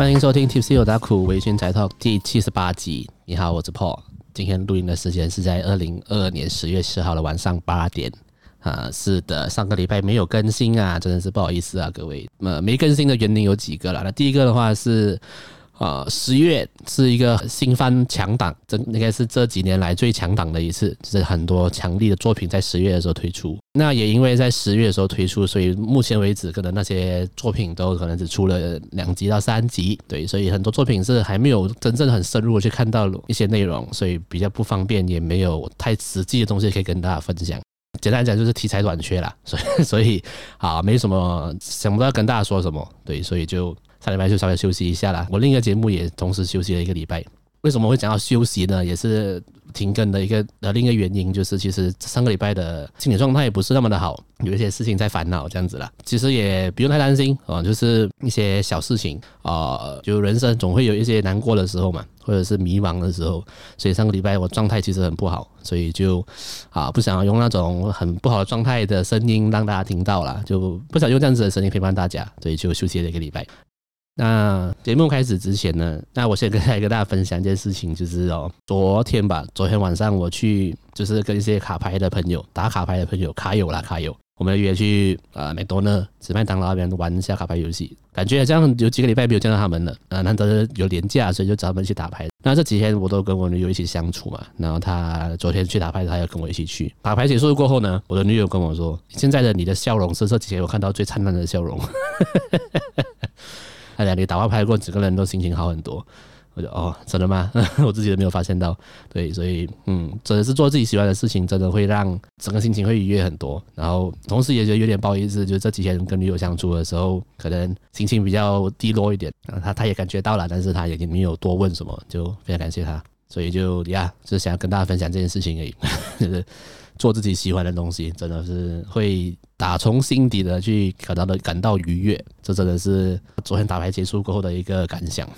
欢迎收听 Tipsy Otaku 微醺宅 Talk 第七十八集。你好，我是 Paul。今天录音的时间是在二零二二年十月十号的晚上八点。啊，是的，上个礼拜没有更新啊，真的是不好意思啊，各位。呃，没更新的原因有几个了。那第一个的话是。啊，十月是一个新番强档，这应该是这几年来最强档的一次，就是很多强力的作品在十月的时候推出。那也因为在十月的时候推出，所以目前为止可能那些作品都可能只出了两集到三集，对，所以很多作品是还没有真正很深入的去看到一些内容，所以比较不方便，也没有太实际的东西可以跟大家分享。简单讲就是题材短缺啦，所以 所以啊，没什么想不到跟大家说什么，对，所以就。上礼拜就稍微休息一下啦，我另一个节目也同时休息了一个礼拜。为什么会讲到休息呢？也是停更的一个呃另一个原因，就是其实上个礼拜的心理状态也不是那么的好，有一些事情在烦恼这样子啦。其实也不用太担心啊，就是一些小事情啊，就人生总会有一些难过的时候嘛，或者是迷茫的时候。所以上个礼拜我状态其实很不好，所以就啊不想用那种很不好的状态的声音让大家听到啦，就不想用这样子的声音陪伴大家，所以就休息了一个礼拜。那节目开始之前呢，那我先跟大家跟大家分享一件事情，就是哦，昨天吧，昨天晚上我去就是跟一些卡牌的朋友，打卡牌的朋友，卡友啦卡友，我们约去呃麦多呢、吃麦当劳那边玩一下卡牌游戏，感觉这样有几个礼拜没有见到他们了，呃，难得有连假，所以就找他们去打牌。那这几天我都跟我女友一起相处嘛，然后她昨天去打牌，她要跟我一起去。打牌结束过后呢，我的女友跟我说，现在的你的笑容是这几天我看到最灿烂的笑容。哎呀，你打完拍过，整个人都心情好很多。我就哦，真的吗？我自己都没有发现到。对，所以嗯，真的是做自己喜欢的事情，真的会让整个心情会愉悦很多。然后同时也觉得有点不好意思，就这几天跟女友相处的时候，可能心情比较低落一点。他他也感觉到了，但是他也没有多问什么，就非常感谢他。所以就呀，就是想要跟大家分享这件事情而已，就是做自己喜欢的东西，真的是会。打从心底的去感到的感到愉悦，这真的是昨天打牌结束过后的一个感想。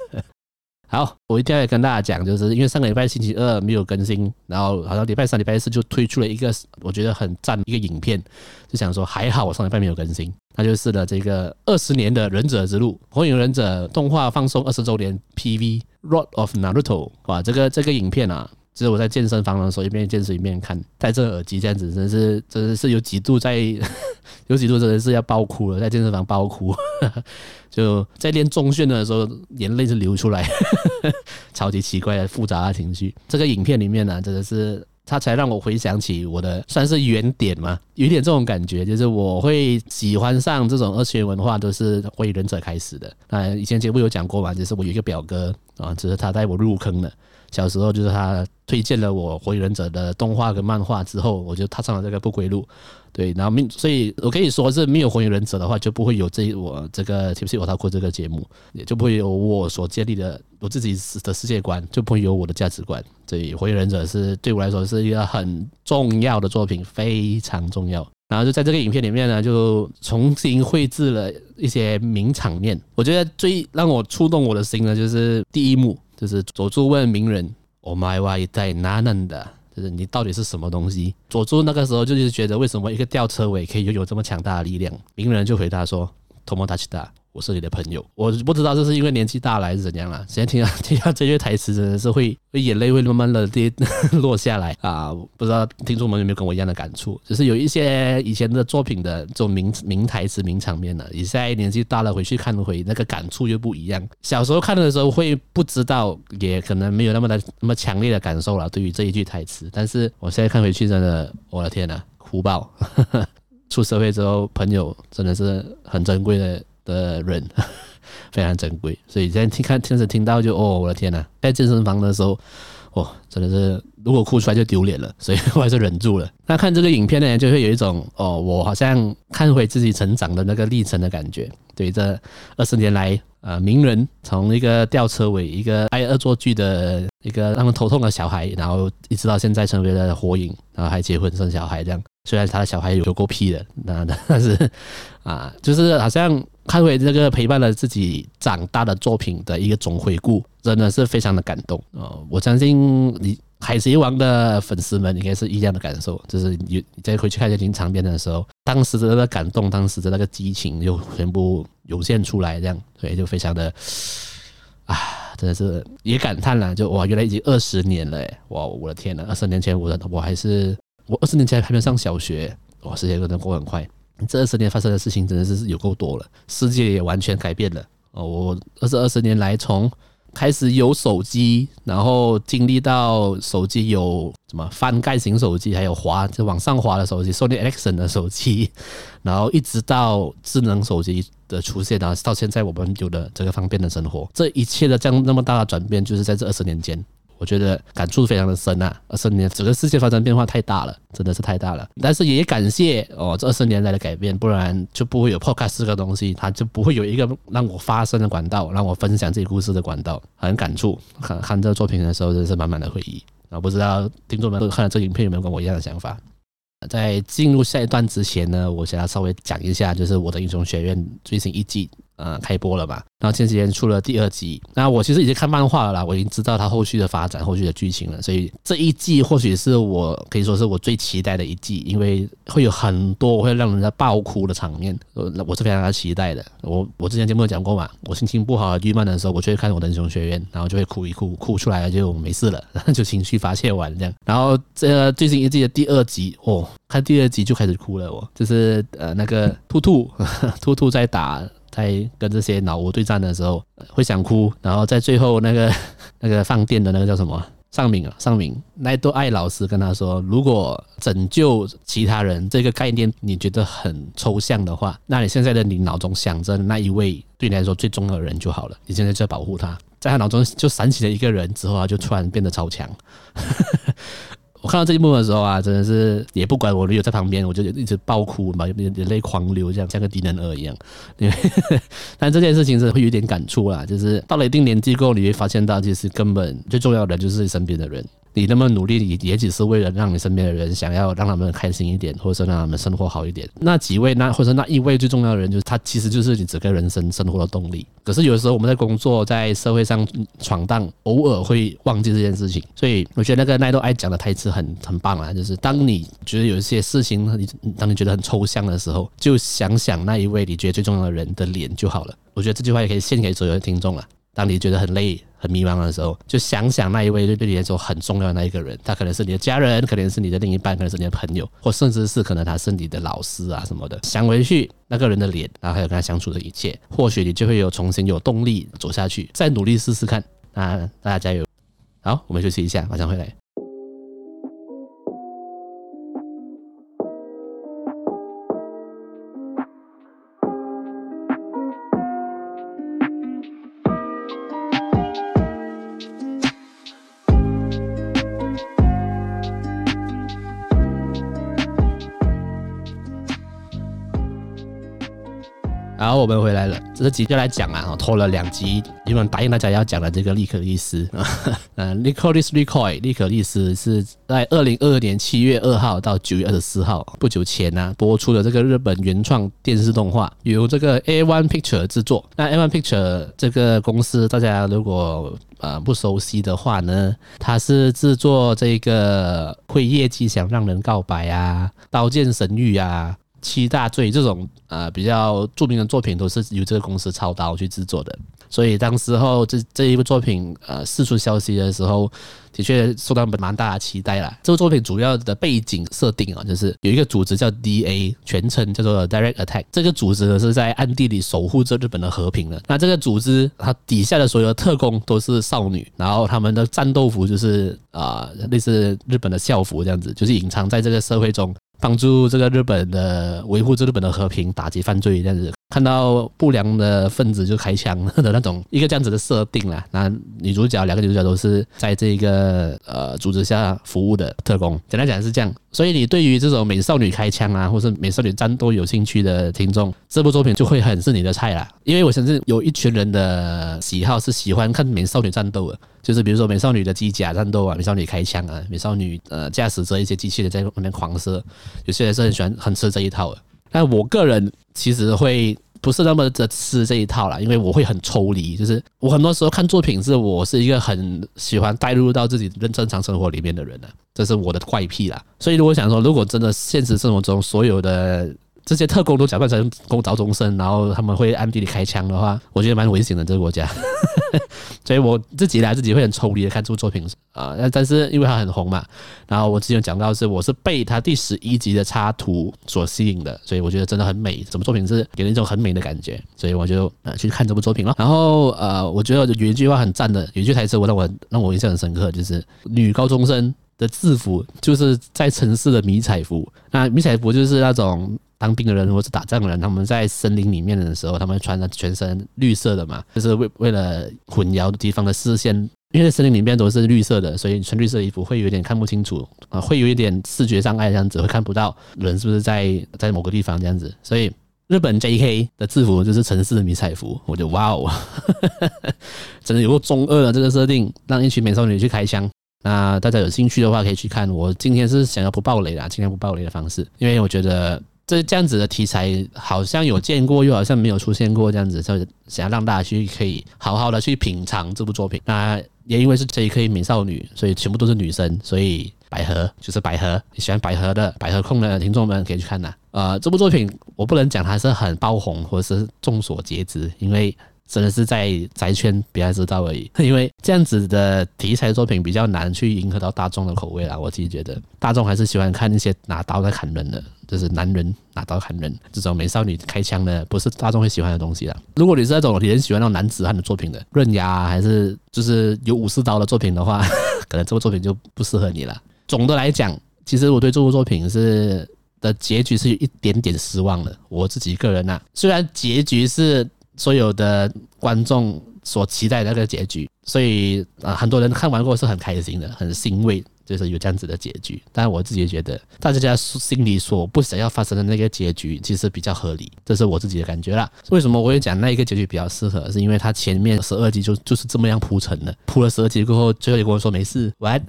好，我一定要跟大家讲，就是因为上个礼拜星期二没有更新，然后好像礼拜三、礼拜四就推出了一个我觉得很赞的一个影片，就想说还好我上礼拜没有更新，那就是了这个二十年的忍者之路，火影忍者动画放送二十周年 PV Road of Naruto，哇，这个这个影片啊。就是我在健身房的时候，一边健身一边看，戴着耳机这样子，真是真的是有几度在，有几度真的是要爆哭了，在健身房爆哭，就在练重训的时候，眼泪就流出来，超级奇怪的复杂的情绪。这个影片里面呢，真的是它才让我回想起我的算是原点嘛，有点这种感觉，就是我会喜欢上这种二次元文化，都是火影忍者开始的。那以前节目有讲过嘛，就是我有一个表哥啊，就是他带我入坑的。小时候就是他推荐了我《火影忍者》的动画跟漫画之后，我就踏上了这个不归路。对，然后没，所以我可以说是没有《火影忍者》的话，就不会有这我这个 Tipsy Otaku 这个节目，也就不会有我所建立的我自己的世界观，就不会有我的价值观。所以《火影忍者》是对我来说是一个很重要的作品，非常重要。然后就在这个影片里面呢，就重新绘制了一些名场面。我觉得最让我触动我的心呢，就是第一幕。就是佐助问鸣人：“お前は一体何なんだ？”就是你到底是什么东西？佐助那个时候就是觉得，为什么一个吊车尾可以拥有这么强大的力量？鸣人就回答说：“トモダチだ。” 我是你的朋友，我不知道这是因为年纪大了还是怎样了。现在听到 听到这句台词，真的是会会眼泪会慢慢的跌 落下来啊！不知道听众们有没有跟我一样的感触？就是有一些以前的作品的这种名名台词、名场面呢，你现在年纪大了回去看回那个感触又不一样。小时候看的时候会不知道，也可能没有那么的那么强烈的感受了。对于这一句台词，但是我现在看回去，真的，我的天呐，哭爆！出社会之后，朋友真的是很珍贵的。的人 非常珍贵，所以现在听看，现在听到就哦，我的天呐，在健身房的时候，哦，真的是如果哭出来就丢脸了，所以我还是忍住了。那看这个影片呢，就会有一种哦，我好像看回自己成长的那个历程的感觉。对，这二十年来，呃，鸣人从一个吊车尾、一个爱恶作剧的一个让人头痛的小孩，然后一直到现在成为了火影，然后还结婚生小孩这样。虽然他的小孩有够屁的，那但是啊，就是好像看回这个陪伴了自己长大的作品的一个总回顾，真的是非常的感动哦。我相信你海贼王的粉丝们应该是一样的感受，就是你你再回去看一些名场面的时候，当时的那个感动，当时的那个激情就全部涌现出来，这样，所以就非常的啊，真的是也感叹了，就哇，原来已经二十年了，哇，我的天呐，二十年前我的我还是我二十年前还没上小学，哇，时间真的过很快，这二十年发生的事情真的是有够多了，世界也完全改变了哦，我二十二十年来从。开始有手机，然后经历到手机有什么翻盖型手机，还有滑就往上滑的手机，Sony Ericsson 的手机，然后一直到智能手机的出现，然后到现在我们有了这个方便的生活，这一切的这样那么大的转变，就是在这二十年间。我觉得感触非常的深啊！二十年整个世界发生变化太大了，真的是太大了。但是也感谢哦，这二十年来的改变，不然就不会有 Podcast 这个东西，它就不会有一个让我发声的管道，让我分享自己故事的管道。很感触，看看这个作品的时候，真是满满的回忆。啊，不知道听众们都看了这个影片有没有跟我一样的想法？在进入下一段之前呢，我想要稍微讲一下，就是我的英雄学院最新一季。呃，开播了嘛？然后前几天出了第二集。那我其实已经看漫画了啦，我已经知道它后续的发展、后续的剧情了。所以这一季或许是我可以说是我最期待的一季，因为会有很多会让人家爆哭的场面。呃，我是非常的期待的。我我之前节目有讲过嘛，我心情不好、郁闷的时候，我就会看我的英雄学院，然后就会哭一哭，哭出来了就没事了，然 后就情绪发泄完这样。然后这最新一季的第二集，哦，看第二集就开始哭了。我就是呃那个兔兔，兔兔在打。在跟这些老屋对战的时候，会想哭，然后在最后那个 那个放电的那个叫什么尚敏啊，尚敏。奈多爱老师跟他说，如果拯救其他人这个概念你觉得很抽象的话，那你现在的你脑中想着那一位对你来说最重要的人就好了，你现在就要保护他，在他脑中就闪起了一个人之后，他就突然变得超强。我看到这一幕的时候啊，真的是也不管我女友在旁边，我就一直爆哭嘛，眼泪狂流，这样像个低能儿一样。因为 但这件事情是会有点感触啦，就是到了一定年纪过后，你会发现到其实根本最重要的就是身边的人。你那么努力，也也只是为了让你身边的人想要让他们开心一点，或者是让他们生活好一点。那几位，那或者那一位最重要的人，就是他，其实就是你整个人生生活的动力。可是有的时候我们在工作，在社会上闯荡，偶尔会忘记这件事情。所以我觉得那个奈多爱讲的台词很很棒啊，就是当你觉得有一些事情，你当你觉得很抽象的时候，就想想那一位你觉得最重要的人的脸就好了。我觉得这句话也可以献给所有的听众了。当你觉得很累、很迷茫的时候，就想想那一位对对你来说很重要的那一个人，他可能是你的家人，可能是你的另一半，可能是你的朋友，或甚至是可能他是你的老师啊什么的。想回去那个人的脸，然后还有跟他相处的一切，或许你就会有重新有动力走下去，再努力试试看。那大家加油！好，我们休息一下，马上回来。好，我们回来了。这集就来讲啊，拖了两集，因为答应大家要讲的这个利可利斯啊，呃，Licorice Recoil，利可利斯是在二零二二年七月二号到九月二十四号不久前呢、啊、播出的这个日本原创电视动画，由这个 A One Picture 制作。那 A One Picture 这个公司，大家如果呃不熟悉的话呢，它是制作这个《会夜姬想让人告白》啊，《刀剑神域》啊。七大罪这种呃比较著名的作品都是由这个公司操刀去制作的，所以当时候这这一部作品呃释出消息的时候，的确受到蛮大的期待啦。这部作品主要的背景设定啊，就是有一个组织叫 DA，全称叫做 Direct Attack。这个组织呢是在暗地里守护着日本的和平的。那这个组织它底下的所有特工都是少女，然后他们的战斗服就是啊、呃、类似日本的校服这样子，就是隐藏在这个社会中。帮助这个日本的维护这日本的和平，打击犯罪这样子，看到不良的分子就开枪的那种一个这样子的设定啦。那女主角两个女主角都是在这个呃组织下服务的特工，简单讲是这样。所以你对于这种美少女开枪啊，或是美少女战斗有兴趣的听众，这部作品就会很是你的菜啦。因为我相信有一群人的喜好是喜欢看美少女战斗的。就是比如说美少女的机甲战斗啊，美少女开枪啊，美少女呃驾驶着一些机器人在外面狂射，有些人是很喜欢很吃这一套的。但我个人其实会不是那么的吃这一套啦，因为我会很抽离。就是我很多时候看作品，是我是一个很喜欢带入到自己认正常生活里面的人呢，这是我的怪癖啦。所以如果想说，如果真的现实生活中所有的这些特工都假扮成工高中生，然后他们会暗地里开枪的话，我觉得蛮危险的这个国家。所以我自己来自己会很抽离的看这部作品啊，但是因为它很红嘛，然后我之前讲到是我是被它第十一集的插图所吸引的，所以我觉得真的很美，整部作品是给人一种很美的感觉，所以我就呃去看这部作品了。然后呃，我觉得有一句话很赞的，有一句台词我让我让我印象很深刻，就是女高中生的制服就是在城市的迷彩服，那迷彩服就是那种。当兵的人或是打仗的人，他们在森林里面的时候，他们穿的全身绿色的嘛，就是为为了混淆敌方的视线，因为森林里面都是绿色的，所以穿绿色衣服会有点看不清楚啊，会有一点视觉障碍，这样子会看不到人是不是在在某个地方这样子。所以日本 JK 的制服就是城市的迷彩服，我就哇哦，真的有个中二的这个设定，让一群美少女去开枪。那大家有兴趣的话，可以去看。我今天是想要不爆雷啦，尽量不爆雷的方式，因为我觉得。这这样子的题材好像有见过，又好像没有出现过，这样子就想要让大家去可以好好的去品尝这部作品。那也因为是这一颗美少女，所以全部都是女生，所以百合就是百合。喜欢百合的百合控的听众们可以去看呐。呃，这部作品我不能讲它是很爆红或者是众所皆知，因为。真的是在宅圈比较知道而已，因为这样子的题材作品比较难去迎合到大众的口味啦。我自己觉得，大众还是喜欢看那些拿刀在砍人的，就是男人拿刀砍人这种美少女开枪的，不是大众会喜欢的东西啦。如果你是那种你很喜欢那种男子汉的作品的，刃牙还是就是有武士刀的作品的话，可能这部作品就不适合你了。总的来讲，其实我对这部作品是的结局是有一点点失望的。我自己个人呐，虽然结局是。所有的观众所期待的那个结局，所以啊，很多人看完过是很开心的，很欣慰，就是有这样子的结局。但我自己觉得，大家心里所不想要发生的那个结局，其实比较合理，这是我自己的感觉啦。为什么我会讲那一个结局比较适合？是因为他前面十二集就就是这么样铺陈的，铺了十二集过后，最后你跟我说没事，完。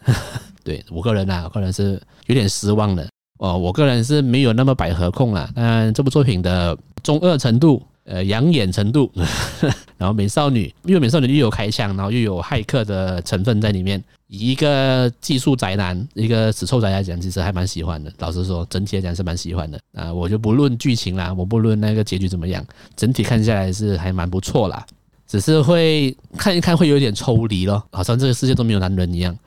对我个人啊，我个人是有点失望的哦。我个人是没有那么百合控啦，但这部作品的中二程度。呃，养眼程度，然后美少女，因为美少女又有开枪，然后又有骇客的成分在里面。以一个技术宅男，一个死臭宅来讲，其实还蛮喜欢的。老实说，整体来讲是蛮喜欢的啊。我就不论剧情啦，我不论那个结局怎么样，整体看下来是还蛮不错啦。只是会看一看会有点抽离咯，好像这个世界都没有男人一样。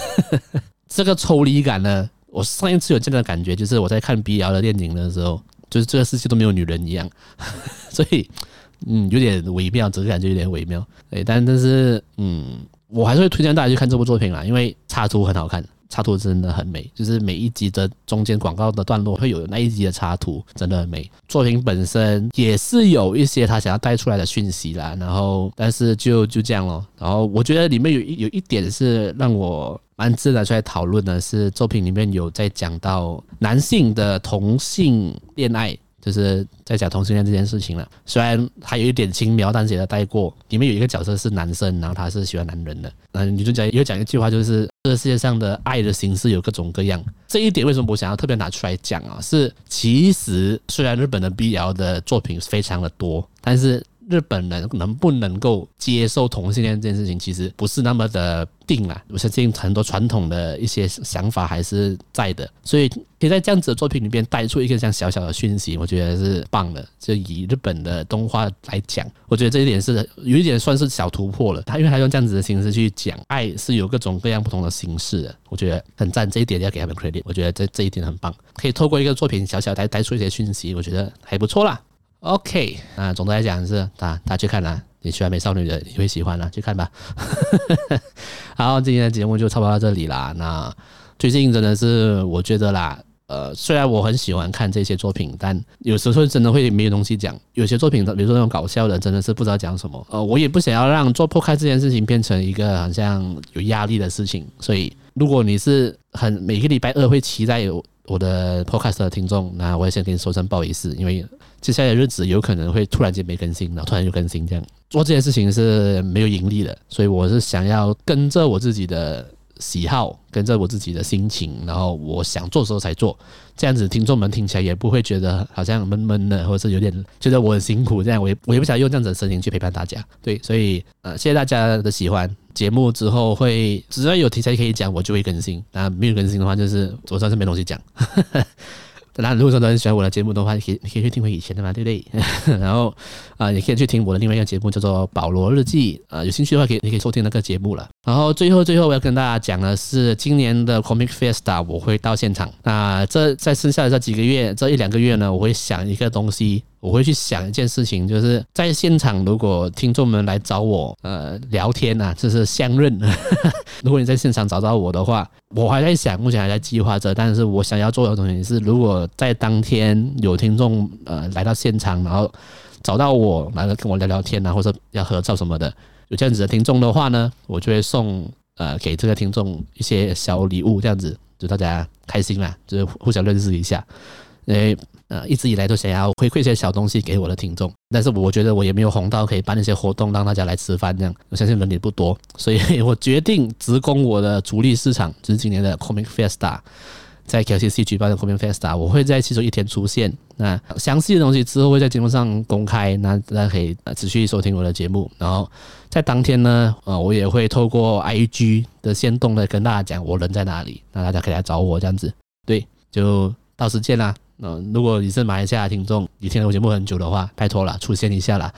这个抽离感呢，我上一次有这样的感觉，就是我在看 BL 的电影的时候。就是这个世界都没有女人一样，所以嗯，有点微妙，整个感觉有点微妙。对，但但是嗯，我还是会推荐大家去看这部作品啦，因为插图很好看，插图真的很美。就是每一集的中间广告的段落会有那一集的插图，真的很美。作品本身也是有一些他想要带出来的讯息啦，然后但是就就这样咯。然后我觉得里面有一有一点是让我。蛮自然出来讨论的是，作品里面有在讲到男性的同性恋爱，就是在讲同性恋这件事情了。虽然还有一点轻描淡写的带过，里面有一个角色是男生，然后他是喜欢男人的。嗯，女主角也有讲一句话，就是这世界上的爱的形式有各种各样。这一点为什么我想要特别拿出来讲啊？是其实虽然日本的 BL 的作品非常的多，但是。日本人能不能够接受同性恋这件事情，其实不是那么的定啊。我相信很多传统的一些想法还是在的，所以可以在这样子的作品里边带出一个这样小小的讯息，我觉得是棒的。就以日本的动画来讲，我觉得这一点是有一点算是小突破了。他因为他用这样子的形式去讲爱是有各种各样不同的形式的，我觉得很赞。这一点要给他们 credit，我觉得这这一点很棒，可以透过一个作品小小带带出一些讯息，我觉得还不错啦。OK，那总的来讲是啊，他去看啦，你喜欢美少女的，你会喜欢啦，去看吧。好，今天的节目就差不多到这里啦。那最近真的是我觉得啦，呃，虽然我很喜欢看这些作品，但有时候真的会没有东西讲。有些作品，比如说那种搞笑的，真的是不知道讲什么。呃，我也不想要让做破开这件事情变成一个好像有压力的事情。所以，如果你是很每个礼拜二会期待有我的 podcast 的听众，那我也先跟你说声不好意思，因为。接下来的日子有可能会突然间没更新，然后突然又更新，这样做这件事情是没有盈利的，所以我是想要跟着我自己的喜好，跟着我自己的心情，然后我想做的时候才做，这样子听众们听起来也不会觉得好像闷闷的，或者是有点 觉得我很辛苦，这样我也 我也不想用这样子的声音去陪伴大家，对，所以呃谢谢大家的喜欢，节目之后会只要有题材可以讲，我就会更新，那没有更新的话，就是我算是没东西讲。那，如果说都很喜欢我的节目的话，你可以你可以去听回以前的嘛，对不对？然后啊、呃，也可以去听我的另外一个节目，叫做《保罗日记》啊、有兴趣的话，可以你可以收听那个节目了。然后最后最后我要跟大家讲的是，今年的 Comic Fiesta 我会到现场。那这在剩下的这几个月，这一两个月呢，我会想一个东西，我会去想一件事情，就是在现场，如果听众们来找我呃聊天啊，就是相认。如果你在现场找到我的话，我还在想，目前还在计划着，但是我想要做的东西是，如果在当天有听众呃来到现场，然后找到我来了跟我聊聊天啊，或者要合照什么的，有这样子的听众的话呢，我就会送呃给这个听众一些小礼物，这样子就大家开心啦，就是互相认识一下，因为呃一直以来都想要回馈一些小东西给我的听众，但是我觉得我也没有红到可以办一些活动让大家来吃饭这样，我相信人也不多，所以我决定直攻我的主力市场，就是今年的 Comic Fiesta。在 KCC 举办的 Comic Fiesta，我会在其中一天出现。那详细的东西之后会在节目上公开，那大家可以持续收听我的节目。然后在当天呢，呃，我也会透过 IG 的限动来跟大家讲我人在哪里，那大家可以来找我这样子。对，就到时见啦。嗯、如果你是马来西亚听众，你听了我节目很久的话，拜托了，出现一下啦。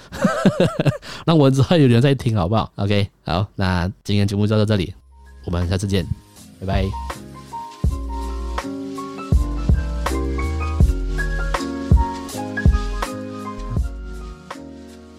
那我知道有人在听，好不好？OK，好，那今天节目就到这里，我们下次见，拜拜。